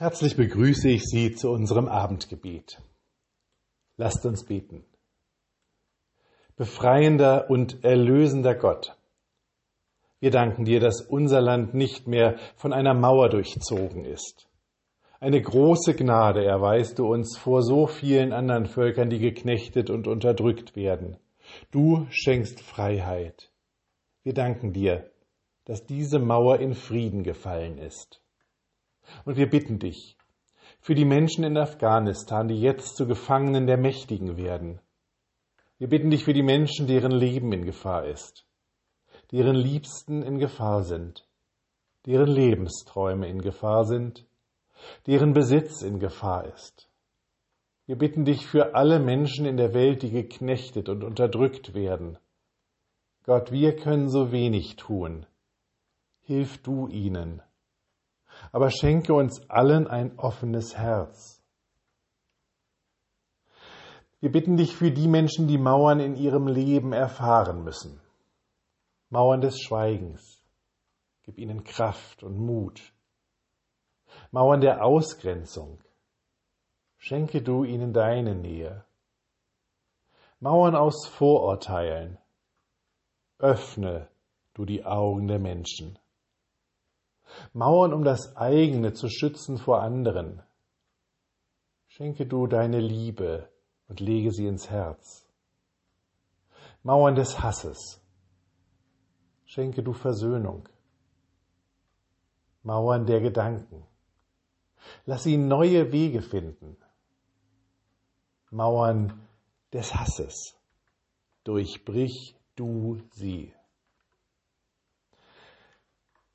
Herzlich begrüße ich Sie zu unserem Abendgebet. Lasst uns beten. Befreiender und erlösender Gott, wir danken dir, dass unser Land nicht mehr von einer Mauer durchzogen ist. Eine große Gnade erweist du uns vor so vielen anderen Völkern, die geknechtet und unterdrückt werden. Du schenkst Freiheit. Wir danken dir, dass diese Mauer in Frieden gefallen ist. Und wir bitten dich für die Menschen in Afghanistan, die jetzt zu Gefangenen der Mächtigen werden. Wir bitten dich für die Menschen, deren Leben in Gefahr ist, deren Liebsten in Gefahr sind, deren Lebensträume in Gefahr sind, deren Besitz in Gefahr ist. Wir bitten dich für alle Menschen in der Welt, die geknechtet und unterdrückt werden. Gott, wir können so wenig tun. Hilf du ihnen aber schenke uns allen ein offenes Herz. Wir bitten dich für die Menschen, die Mauern in ihrem Leben erfahren müssen. Mauern des Schweigens. Gib ihnen Kraft und Mut. Mauern der Ausgrenzung. Schenke du ihnen deine Nähe. Mauern aus Vorurteilen. Öffne du die Augen der Menschen. Mauern, um das eigene zu schützen vor anderen. Schenke du deine Liebe und lege sie ins Herz. Mauern des Hasses. Schenke du Versöhnung. Mauern der Gedanken. Lass sie neue Wege finden. Mauern des Hasses. Durchbrich du sie.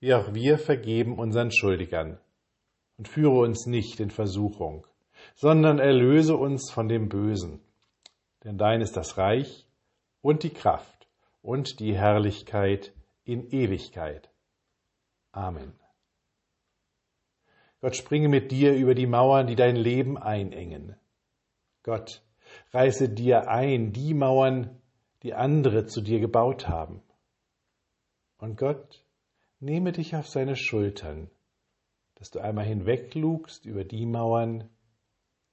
wie auch wir vergeben unseren Schuldigern. Und führe uns nicht in Versuchung, sondern erlöse uns von dem Bösen. Denn dein ist das Reich und die Kraft und die Herrlichkeit in Ewigkeit. Amen. Gott springe mit dir über die Mauern, die dein Leben einengen. Gott, reiße dir ein die Mauern, die andere zu dir gebaut haben. Und Gott, Nehme dich auf seine Schultern, dass du einmal hinweglugst über die Mauern,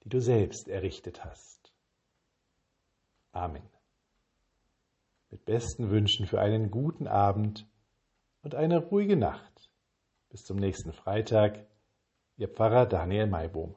die du selbst errichtet hast. Amen. Mit besten Wünschen für einen guten Abend und eine ruhige Nacht. Bis zum nächsten Freitag, Ihr Pfarrer Daniel Maibohm.